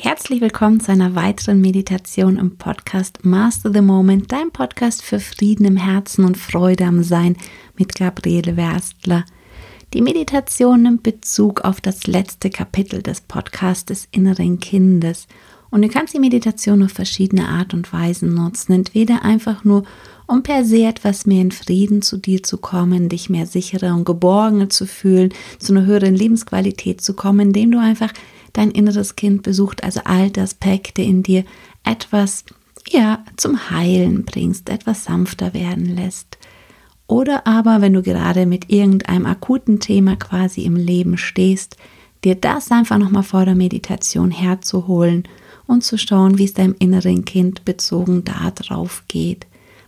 Herzlich willkommen zu einer weiteren Meditation im Podcast Master the Moment, dein Podcast für Frieden im Herzen und Freude am Sein mit Gabriele Werstler. Die Meditation nimmt Bezug auf das letzte Kapitel des Podcasts des inneren Kindes. Und du kannst die Meditation auf verschiedene Art und Weisen nutzen. Entweder einfach nur, um per se etwas mehr in Frieden zu dir zu kommen, dich mehr sicherer und geborgener zu fühlen, zu einer höheren Lebensqualität zu kommen, indem du einfach dein inneres Kind besucht, also alte Aspekte in dir etwas ja, zum Heilen bringst, etwas sanfter werden lässt. Oder aber, wenn du gerade mit irgendeinem akuten Thema quasi im Leben stehst, dir das einfach nochmal vor der Meditation herzuholen und zu schauen, wie es deinem inneren Kind bezogen darauf geht.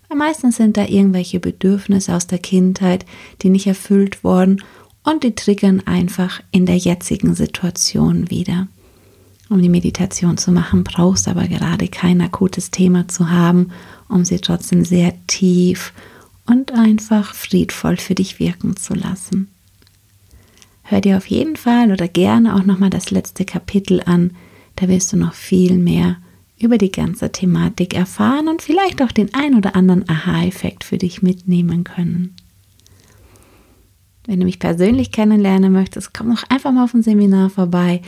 Weil meistens sind da irgendwelche Bedürfnisse aus der Kindheit, die nicht erfüllt wurden und die triggern einfach in der jetzigen Situation wieder. Um die Meditation zu machen, brauchst aber gerade kein akutes Thema zu haben, um sie trotzdem sehr tief und einfach friedvoll für dich wirken zu lassen. Hör dir auf jeden Fall oder gerne auch nochmal das letzte Kapitel an, da wirst du noch viel mehr über die ganze Thematik erfahren und vielleicht auch den ein oder anderen Aha-Effekt für dich mitnehmen können. Wenn du mich persönlich kennenlernen möchtest, komm doch einfach mal auf ein Seminar vorbei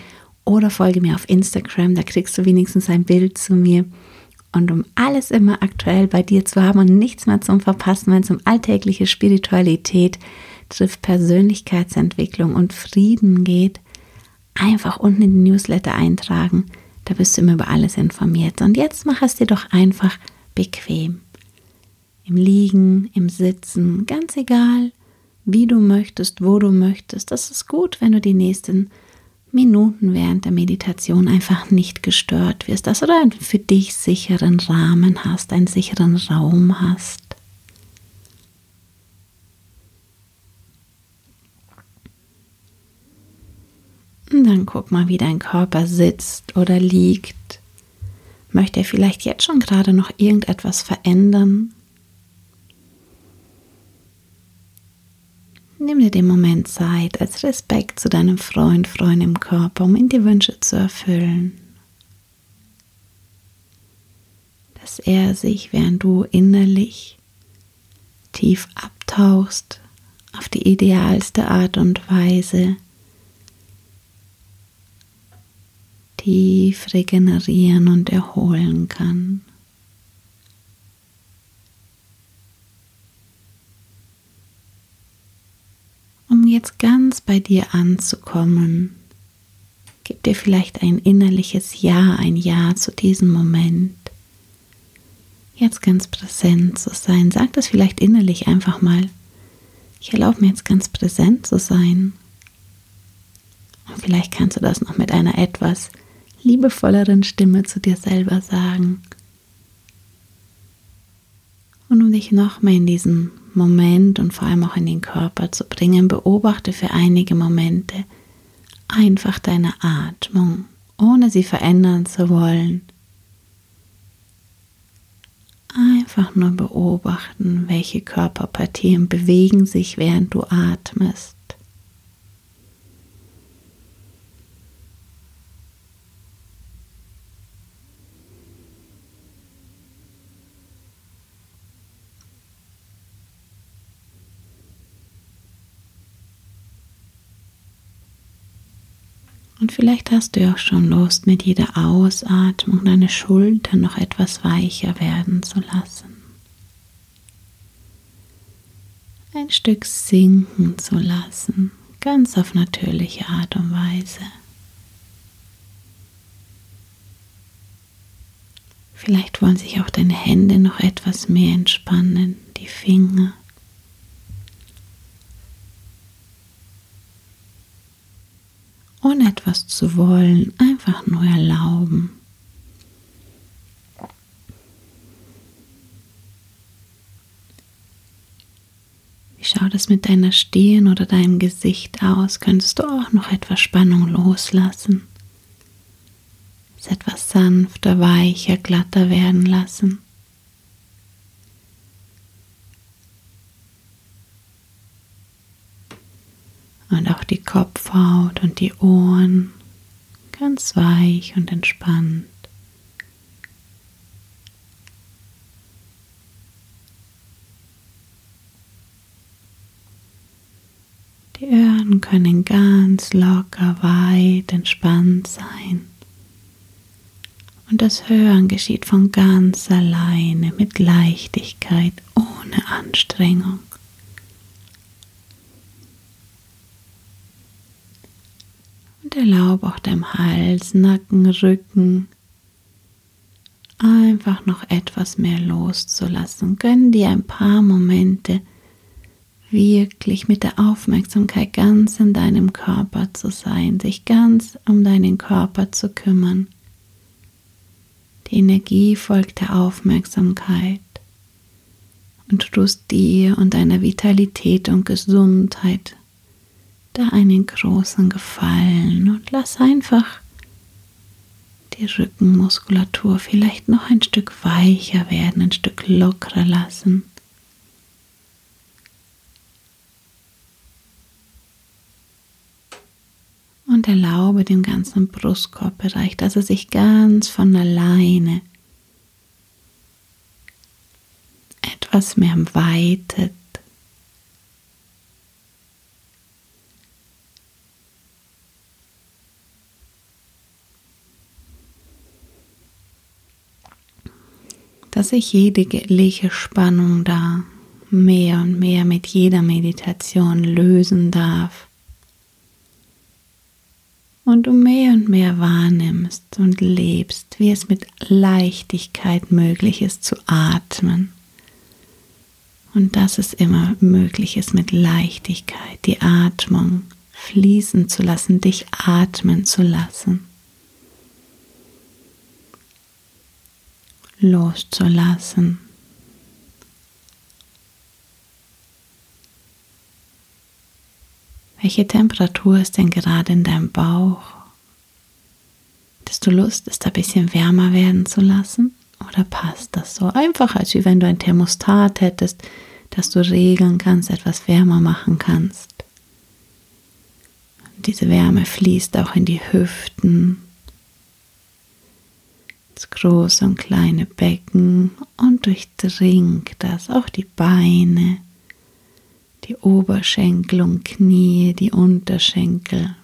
oder folge mir auf Instagram, da kriegst du wenigstens ein Bild zu mir. Und um alles immer aktuell bei dir zu haben und nichts mehr zum Verpassen, wenn es um alltägliche Spiritualität trifft, Persönlichkeitsentwicklung und Frieden geht, einfach unten in den Newsletter eintragen. Da bist du immer über alles informiert. Und jetzt mach es dir doch einfach bequem. Im Liegen, im Sitzen, ganz egal wie du möchtest, wo du möchtest. Das ist gut, wenn du die nächsten Minuten während der Meditation einfach nicht gestört wirst, dass du einen für dich sicheren Rahmen hast, einen sicheren Raum hast. Und dann guck mal, wie dein Körper sitzt oder liegt. Möchte er vielleicht jetzt schon gerade noch irgendetwas verändern? Nimm dir den Moment Zeit als Respekt zu deinem Freund, Freund im Körper, um ihn die Wünsche zu erfüllen. Dass er sich, während du innerlich tief abtauchst, auf die idealste Art und Weise tief regenerieren und erholen kann. Jetzt ganz bei dir anzukommen, gib dir vielleicht ein innerliches Ja, ein Ja zu diesem Moment. Jetzt ganz präsent zu sein. Sag das vielleicht innerlich einfach mal. Ich erlaube mir jetzt ganz präsent zu sein. Und vielleicht kannst du das noch mit einer etwas liebevolleren Stimme zu dir selber sagen. Und um dich noch mehr in diesen Moment und vor allem auch in den Körper zu bringen, beobachte für einige Momente einfach deine Atmung, ohne sie verändern zu wollen. Einfach nur beobachten, welche Körperpartien bewegen sich, während du atmest. Vielleicht hast du ja auch schon Lust, mit jeder Ausatmung deine Schultern noch etwas weicher werden zu lassen. Ein Stück sinken zu lassen, ganz auf natürliche Art und Weise. Vielleicht wollen sich auch deine Hände noch etwas mehr entspannen, die Finger. Ohne etwas zu wollen, einfach nur erlauben. Wie schaut es mit deiner Stirn oder deinem Gesicht aus? Könntest du auch noch etwas Spannung loslassen? Es etwas sanfter, weicher, glatter werden lassen. Und auch die Kopfhaut und die Ohren ganz weich und entspannt. Die Ohren können ganz locker, weit, entspannt sein. Und das Hören geschieht von ganz alleine, mit Leichtigkeit, ohne Anstrengung. Und erlaube auch deinem Hals, Nacken, Rücken einfach noch etwas mehr loszulassen. Gönn dir ein paar Momente, wirklich mit der Aufmerksamkeit ganz in deinem Körper zu sein, sich ganz um deinen Körper zu kümmern. Die Energie folgt der Aufmerksamkeit und du tust dir und deiner Vitalität und Gesundheit da einen großen Gefallen und lass einfach die Rückenmuskulatur vielleicht noch ein Stück weicher werden, ein Stück lockerer lassen. und erlaube dem ganzen Brustkorbbereich, dass er sich ganz von alleine etwas mehr weitet. Dass sich jegliche Spannung da mehr und mehr mit jeder Meditation lösen darf und du mehr und mehr wahrnimmst und lebst, wie es mit Leichtigkeit möglich ist zu atmen. Und dass es immer möglich ist, mit Leichtigkeit die Atmung fließen zu lassen, dich atmen zu lassen. Loszulassen. Welche Temperatur ist denn gerade in deinem Bauch? Hättest du Lust, es da ein bisschen wärmer werden zu lassen? Oder passt das so? Einfach als wenn du ein Thermostat hättest, dass du regeln kannst, etwas wärmer machen kannst. Und diese Wärme fließt auch in die Hüften, große und kleine Becken und durchdringt das, auch die Beine die Oberschenkel und Knie, die Unterschenkel.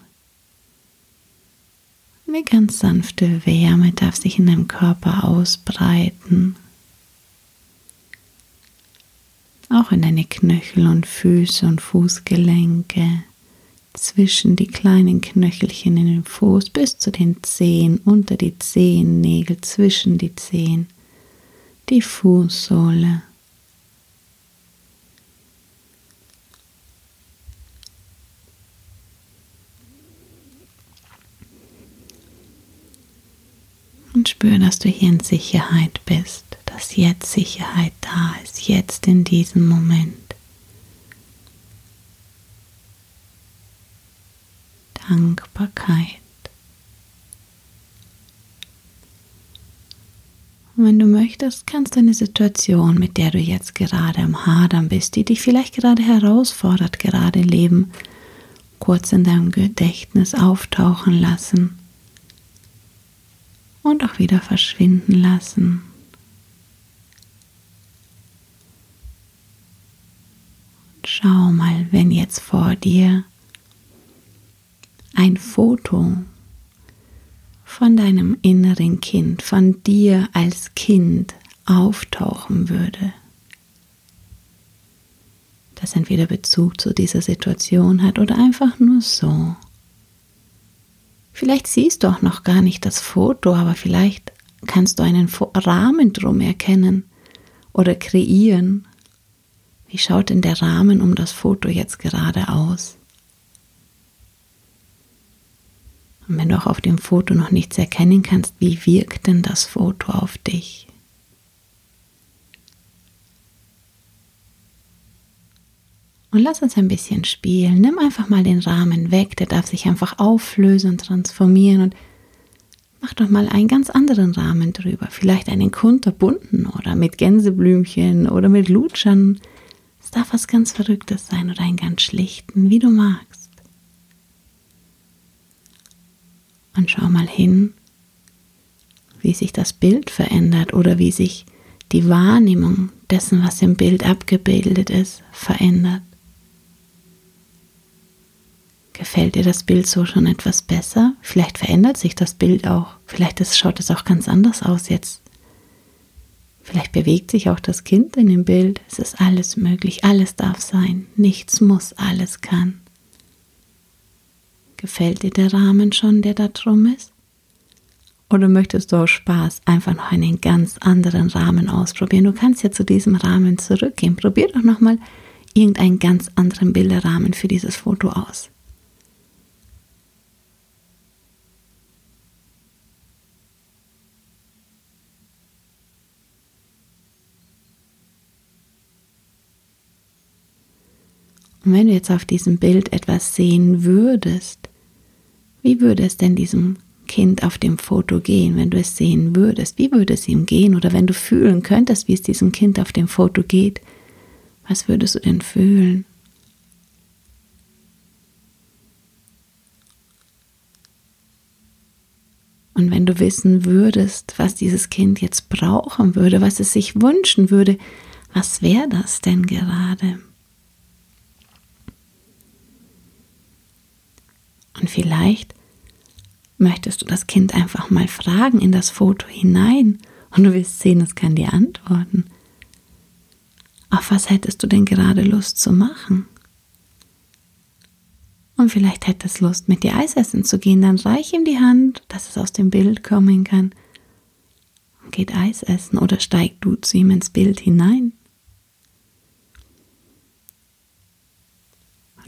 Eine ganz sanfte Wärme darf sich in deinem Körper ausbreiten. Auch in deine Knöchel und Füße und Fußgelenke, zwischen die kleinen Knöchelchen in den Fuß bis zu den Zehen, unter die Zehennägel, zwischen die Zehen, die Fußsohle. und spür, dass du hier in Sicherheit bist, dass jetzt Sicherheit da ist, jetzt in diesem Moment. Dankbarkeit. Und wenn du möchtest, kannst du eine Situation, mit der du jetzt gerade am Hadern bist, die dich vielleicht gerade herausfordert, gerade im Leben, kurz in deinem Gedächtnis auftauchen lassen und auch wieder verschwinden lassen. schau mal, wenn jetzt vor dir ein Foto von deinem inneren Kind, von dir als Kind auftauchen würde, das entweder Bezug zu dieser Situation hat oder einfach nur so. Vielleicht siehst du auch noch gar nicht das Foto, aber vielleicht kannst du einen Rahmen drum erkennen oder kreieren. Wie schaut denn der Rahmen um das Foto jetzt gerade aus? Und wenn du auch auf dem Foto noch nichts erkennen kannst, wie wirkt denn das Foto auf dich? Und lass uns ein bisschen spielen. Nimm einfach mal den Rahmen weg, der darf sich einfach auflösen und transformieren und mach doch mal einen ganz anderen Rahmen drüber. Vielleicht einen kunterbunten oder mit Gänseblümchen oder mit Lutschern. Es darf was ganz Verrücktes sein oder einen ganz schlichten, wie du magst. Und schau mal hin, wie sich das Bild verändert oder wie sich die Wahrnehmung dessen, was im Bild abgebildet ist, verändert. Gefällt dir das Bild so schon etwas besser? Vielleicht verändert sich das Bild auch. Vielleicht schaut es auch ganz anders aus jetzt. Vielleicht bewegt sich auch das Kind in dem Bild. Es ist alles möglich, alles darf sein. Nichts muss, alles kann. Gefällt dir der Rahmen schon, der da drum ist? Oder möchtest du aus Spaß einfach noch einen ganz anderen Rahmen ausprobieren? Du kannst ja zu diesem Rahmen zurückgehen. Probier doch nochmal irgendeinen ganz anderen Bilderrahmen für dieses Foto aus. Und wenn du jetzt auf diesem Bild etwas sehen würdest, wie würde es denn diesem Kind auf dem Foto gehen, wenn du es sehen würdest? Wie würde es ihm gehen? Oder wenn du fühlen könntest, wie es diesem Kind auf dem Foto geht, was würdest du denn fühlen? Und wenn du wissen würdest, was dieses Kind jetzt brauchen würde, was es sich wünschen würde, was wäre das denn gerade? Und vielleicht möchtest du das Kind einfach mal fragen in das Foto hinein und du wirst sehen, es kann dir antworten. Auf was hättest du denn gerade Lust zu machen? Und vielleicht hätte es Lust, mit dir Eis essen zu gehen, dann reich ihm die Hand, dass es aus dem Bild kommen kann. Und geht Eis essen oder steig du zu ihm ins Bild hinein.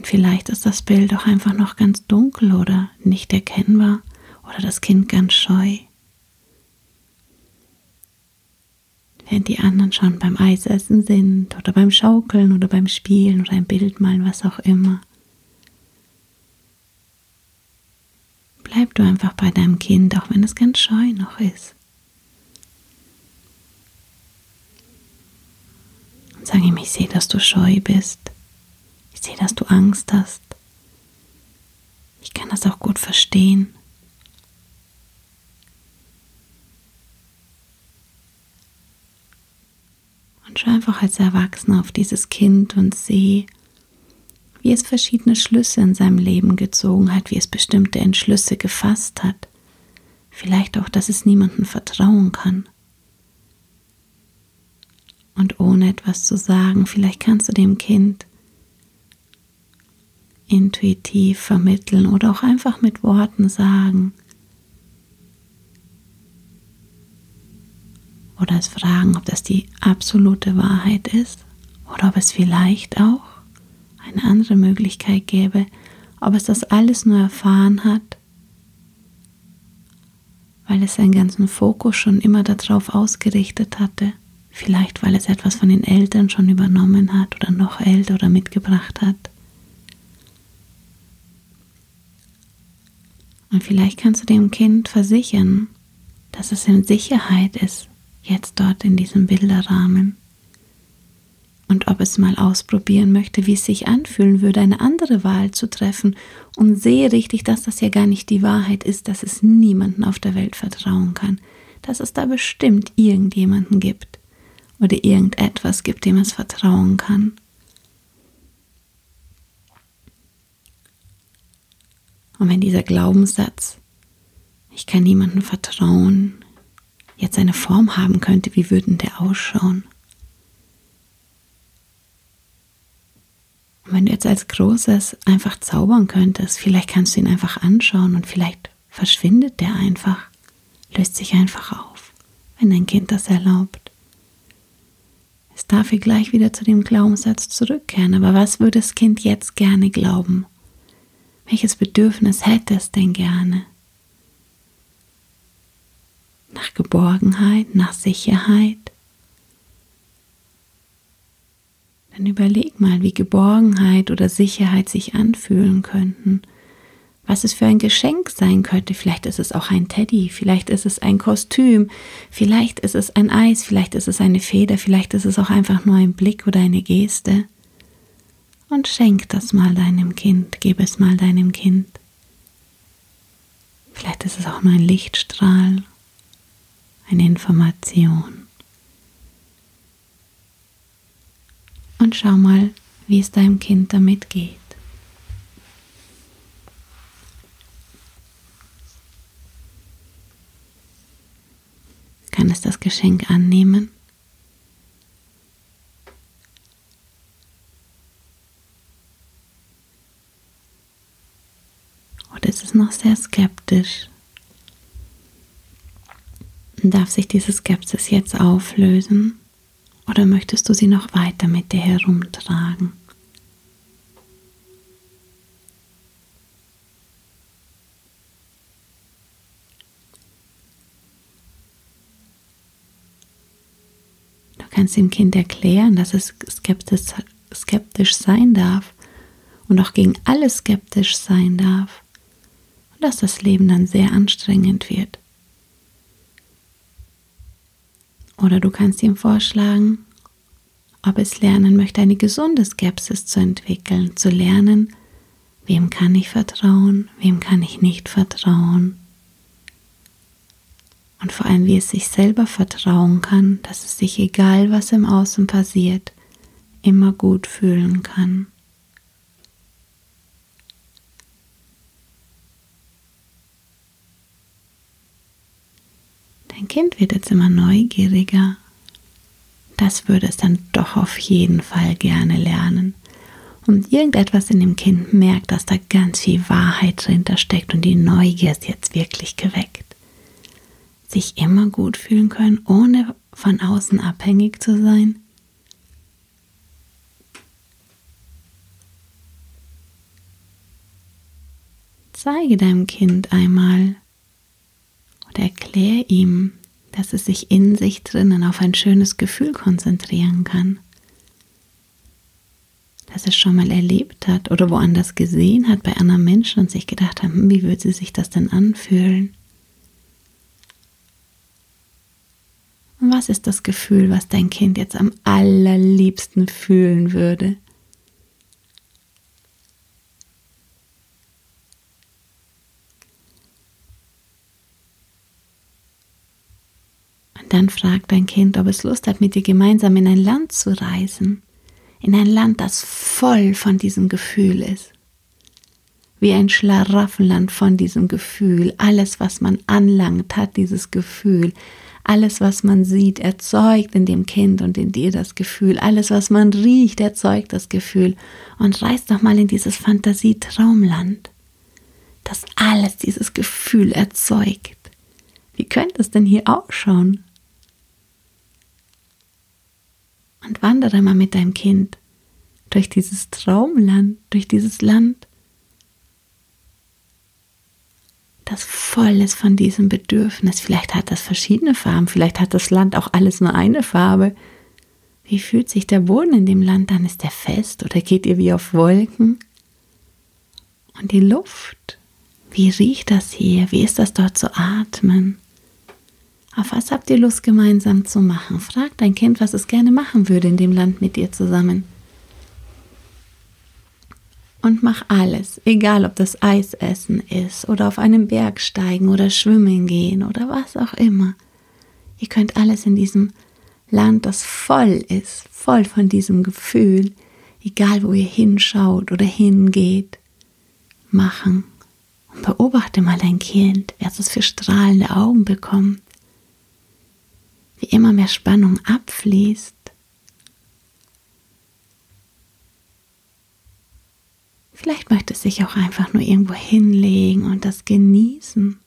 Und vielleicht ist das Bild auch einfach noch ganz dunkel oder nicht erkennbar oder das Kind ganz scheu. Während die anderen schon beim Eisessen sind oder beim Schaukeln oder beim Spielen oder ein Bild malen, was auch immer. Bleib du einfach bei deinem Kind, auch wenn es ganz scheu noch ist. Und sag ihm, ich sehe, dass du scheu bist. Ich sehe, dass du Angst hast. Ich kann das auch gut verstehen. Und schau einfach als Erwachsener auf dieses Kind und sehe, wie es verschiedene Schlüsse in seinem Leben gezogen hat, wie es bestimmte Entschlüsse gefasst hat. Vielleicht auch, dass es niemandem vertrauen kann. Und ohne etwas zu sagen, vielleicht kannst du dem Kind intuitiv vermitteln oder auch einfach mit Worten sagen. Oder es fragen, ob das die absolute Wahrheit ist oder ob es vielleicht auch eine andere Möglichkeit gäbe, ob es das alles nur erfahren hat, weil es seinen ganzen Fokus schon immer darauf ausgerichtet hatte, vielleicht weil es etwas von den Eltern schon übernommen hat oder noch älter oder mitgebracht hat. Und vielleicht kannst du dem Kind versichern, dass es in Sicherheit ist, jetzt dort in diesem Bilderrahmen. Und ob es mal ausprobieren möchte, wie es sich anfühlen würde, eine andere Wahl zu treffen und sehe richtig, dass das ja gar nicht die Wahrheit ist, dass es niemanden auf der Welt vertrauen kann, dass es da bestimmt irgendjemanden gibt oder irgendetwas gibt, dem es vertrauen kann. Und wenn dieser Glaubenssatz, ich kann niemandem vertrauen, jetzt eine Form haben könnte, wie würden der ausschauen? Und wenn du jetzt als Großes einfach zaubern könntest, vielleicht kannst du ihn einfach anschauen und vielleicht verschwindet der einfach, löst sich einfach auf, wenn dein Kind das erlaubt. Es darf hier gleich wieder zu dem Glaubenssatz zurückkehren, aber was würde das Kind jetzt gerne glauben? Welches Bedürfnis hätte es denn gerne? Nach Geborgenheit, nach Sicherheit? Dann überleg mal, wie Geborgenheit oder Sicherheit sich anfühlen könnten. Was es für ein Geschenk sein könnte. Vielleicht ist es auch ein Teddy, vielleicht ist es ein Kostüm, vielleicht ist es ein Eis, vielleicht ist es eine Feder, vielleicht ist es auch einfach nur ein Blick oder eine Geste und schenk das mal deinem Kind, gib es mal deinem Kind. Vielleicht ist es auch nur ein Lichtstrahl, eine Information. Und schau mal, wie es deinem Kind damit geht. Kann es das Geschenk annehmen? Ist es noch sehr skeptisch? Darf sich diese Skepsis jetzt auflösen? Oder möchtest du sie noch weiter mit dir herumtragen? Du kannst dem Kind erklären, dass es skeptisch, skeptisch sein darf und auch gegen alles skeptisch sein darf dass das Leben dann sehr anstrengend wird. Oder du kannst ihm vorschlagen, ob es lernen möchte, eine gesunde Skepsis zu entwickeln, zu lernen, wem kann ich vertrauen, wem kann ich nicht vertrauen. Und vor allem, wie es sich selber vertrauen kann, dass es sich, egal was im Außen passiert, immer gut fühlen kann. Dein Kind wird jetzt immer neugieriger. Das würde es dann doch auf jeden Fall gerne lernen. Und irgendetwas in dem Kind merkt, dass da ganz viel Wahrheit drinter steckt und die Neugier ist jetzt wirklich geweckt. Sich immer gut fühlen können, ohne von außen abhängig zu sein. Zeige deinem Kind einmal, erklär ihm, dass es sich in sich drinnen auf ein schönes Gefühl konzentrieren kann. Dass es schon mal erlebt hat oder woanders gesehen hat bei anderen Menschen und sich gedacht hat, hm, wie würde sich das denn anfühlen? Und was ist das Gefühl, was dein Kind jetzt am allerliebsten fühlen würde? Dann fragt dein Kind, ob es Lust hat, mit dir gemeinsam in ein Land zu reisen. In ein Land, das voll von diesem Gefühl ist. Wie ein Schlaraffenland von diesem Gefühl. Alles, was man anlangt, hat dieses Gefühl. Alles, was man sieht, erzeugt in dem Kind und in dir das Gefühl. Alles, was man riecht, erzeugt das Gefühl. Und reist doch mal in dieses Fantasietraumland, das alles dieses Gefühl erzeugt. Wie könnte es denn hier ausschauen? Und wandere mal mit deinem Kind durch dieses Traumland, durch dieses Land, das voll ist von diesem Bedürfnis. Vielleicht hat das verschiedene Farben, vielleicht hat das Land auch alles nur eine Farbe. Wie fühlt sich der Boden in dem Land an? Ist der fest oder geht ihr wie auf Wolken? Und die Luft, wie riecht das hier? Wie ist das dort zu atmen? Auf was habt ihr Lust gemeinsam zu machen? Frag dein Kind, was es gerne machen würde in dem Land mit dir zusammen. Und mach alles, egal ob das Eisessen ist oder auf einem Berg steigen oder schwimmen gehen oder was auch immer. Ihr könnt alles in diesem Land, das voll ist, voll von diesem Gefühl, egal wo ihr hinschaut oder hingeht, machen. Und beobachte mal dein Kind, wer es für strahlende Augen bekommt wie immer mehr Spannung abfließt. Vielleicht möchte es sich auch einfach nur irgendwo hinlegen und das genießen.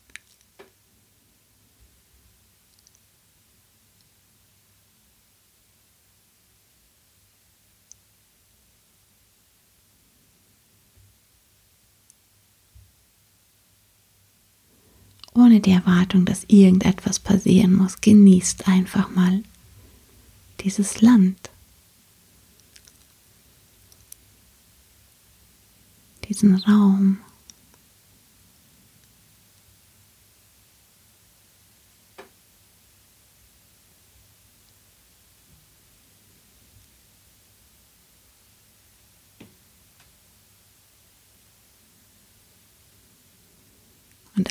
Ohne die Erwartung, dass irgendetwas passieren muss. Genießt einfach mal dieses Land, diesen Raum.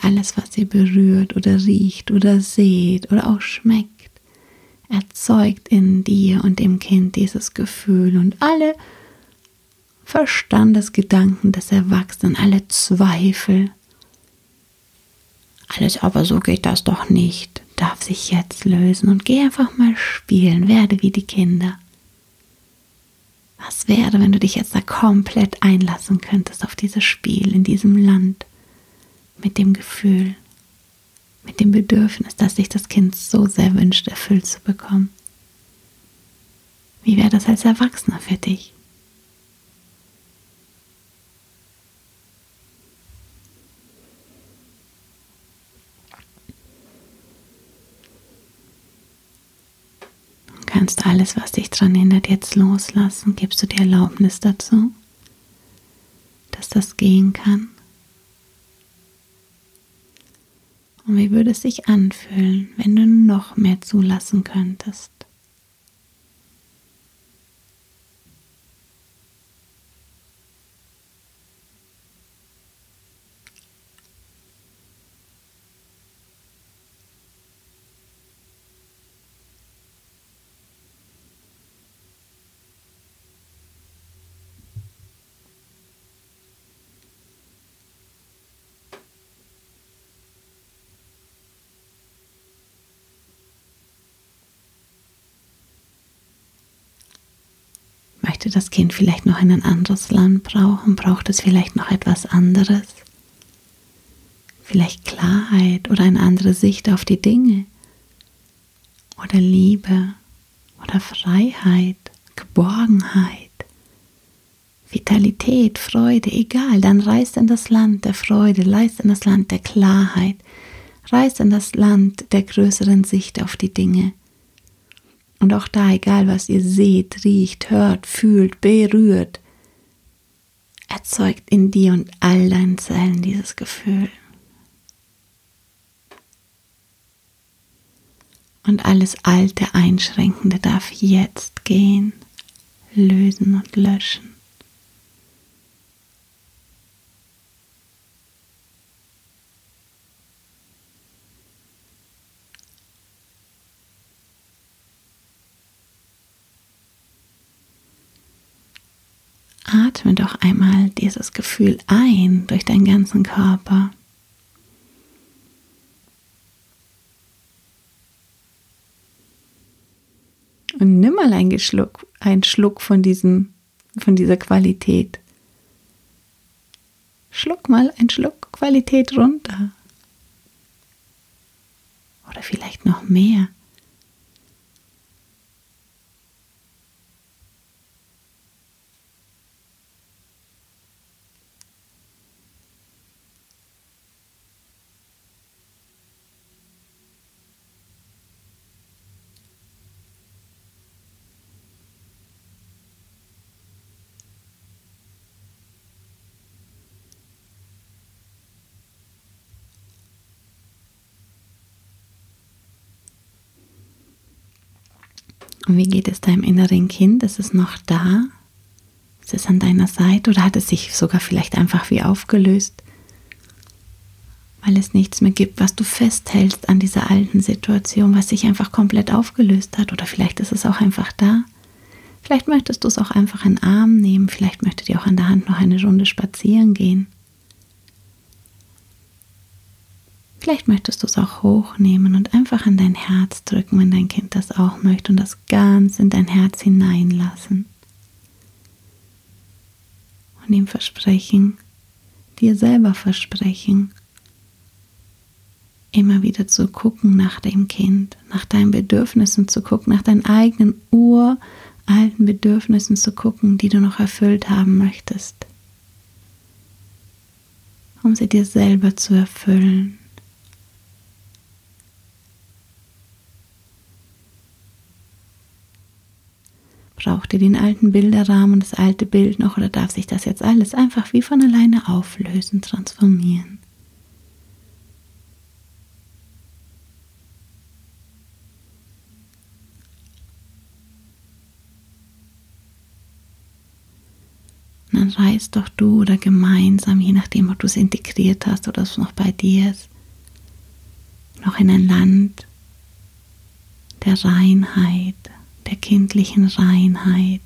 Alles, was ihr berührt oder riecht oder seht oder auch schmeckt, erzeugt in dir und dem Kind dieses Gefühl und alle Verstandesgedanken des Erwachsenen, alle Zweifel, alles aber so geht das doch nicht, darf sich jetzt lösen und geh einfach mal spielen, werde wie die Kinder. Was wäre, wenn du dich jetzt da komplett einlassen könntest auf dieses Spiel in diesem Land mit dem Gefühl, mit dem Bedürfnis, dass sich das Kind so sehr wünscht, erfüllt zu bekommen? Wie wäre das als Erwachsener für dich? kannst alles, was dich daran hindert, jetzt loslassen. Gibst du dir Erlaubnis dazu, dass das gehen kann? Und wie würde es sich anfühlen, wenn du noch mehr zulassen könntest? Möchte das Kind vielleicht noch in ein anderes Land brauchen? Braucht es vielleicht noch etwas anderes? Vielleicht Klarheit oder eine andere Sicht auf die Dinge? Oder Liebe oder Freiheit, Geborgenheit, Vitalität, Freude, egal, dann reist in das Land der Freude, reist in das Land der Klarheit, reist in das Land der größeren Sicht auf die Dinge. Und auch da, egal was ihr seht, riecht, hört, fühlt, berührt, erzeugt in dir und all deinen Zellen dieses Gefühl. Und alles alte Einschränkende darf jetzt gehen, lösen und löschen. Atme doch einmal dieses Gefühl ein durch deinen ganzen Körper. Und nimm mal einen Schluck, einen Schluck von, diesem, von dieser Qualität. Schluck mal einen Schluck Qualität runter. Oder vielleicht noch mehr. Und wie geht es deinem inneren Kind? Ist es noch da? Ist es an deiner Seite oder hat es sich sogar vielleicht einfach wie aufgelöst? Weil es nichts mehr gibt, was du festhältst an dieser alten Situation, was sich einfach komplett aufgelöst hat. Oder vielleicht ist es auch einfach da. Vielleicht möchtest du es auch einfach in den Arm nehmen. Vielleicht möchtet ihr auch an der Hand noch eine Runde spazieren gehen. Vielleicht möchtest du es auch hochnehmen und einfach an dein Herz drücken, wenn dein Kind das auch möchte und das ganz in dein Herz hineinlassen. Und ihm versprechen, dir selber versprechen, immer wieder zu gucken nach dem Kind, nach deinen Bedürfnissen zu gucken, nach deinen eigenen uralten Bedürfnissen zu gucken, die du noch erfüllt haben möchtest, um sie dir selber zu erfüllen. Braucht ihr den alten Bilderrahmen, das alte Bild noch oder darf sich das jetzt alles einfach wie von alleine auflösen, transformieren? dann reist doch du oder gemeinsam, je nachdem, ob du es integriert hast oder es noch bei dir ist, noch in ein Land der Reinheit, der kindlichen Reinheit,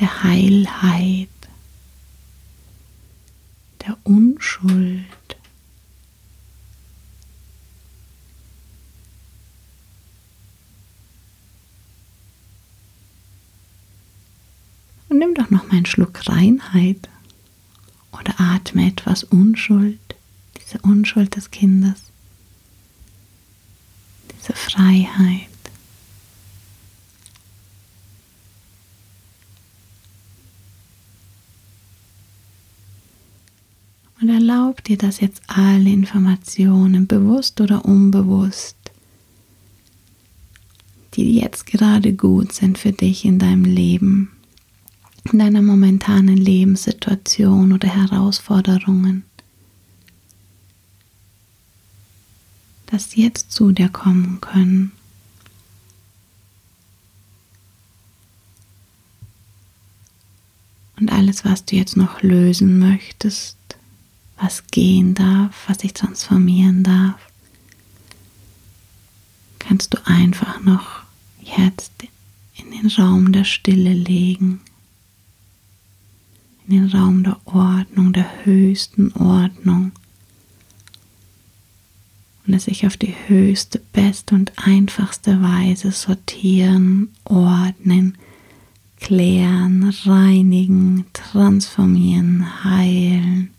der Heilheit, der Unschuld. Und nimm doch noch mal einen Schluck Reinheit oder atme etwas Unschuld, diese Unschuld des Kindes, diese Freiheit. Und erlaub dir, dass jetzt alle Informationen, bewusst oder unbewusst, die jetzt gerade gut sind für dich in deinem Leben, in deiner momentanen Lebenssituation oder Herausforderungen, dass jetzt zu dir kommen können. Und alles, was du jetzt noch lösen möchtest, was gehen darf, was sich transformieren darf, kannst du einfach noch jetzt in den Raum der Stille legen? In den Raum der Ordnung, der höchsten Ordnung. Und es sich auf die höchste, beste und einfachste Weise sortieren, ordnen, klären, reinigen, transformieren, heilen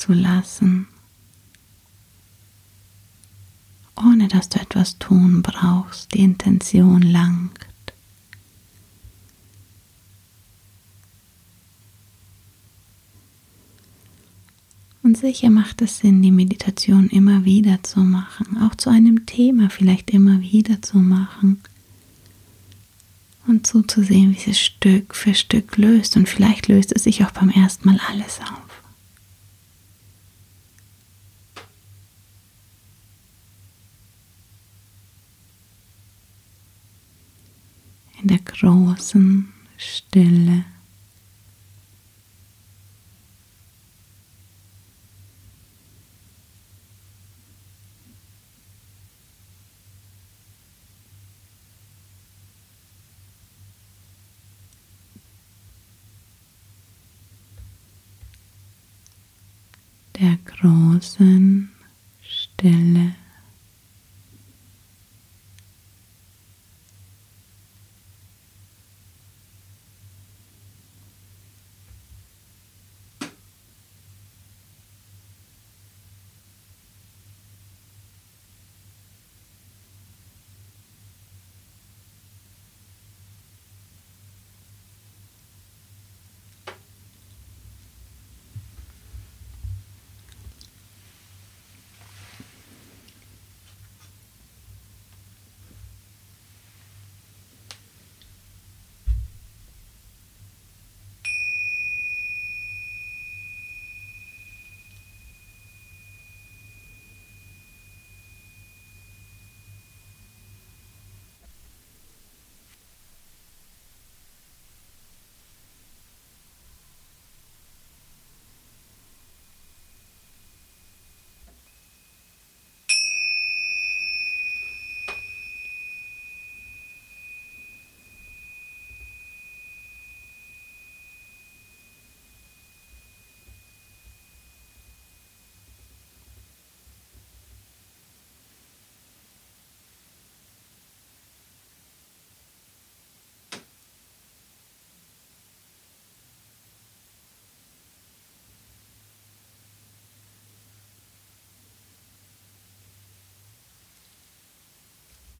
zu lassen, ohne dass du etwas tun brauchst, die Intention langt. Und sicher macht es Sinn, die Meditation immer wieder zu machen, auch zu einem Thema vielleicht immer wieder zu machen und zuzusehen, wie es Stück für Stück löst. Und vielleicht löst es sich auch beim ersten Mal alles auf. In der großen Stille. der großen Stille.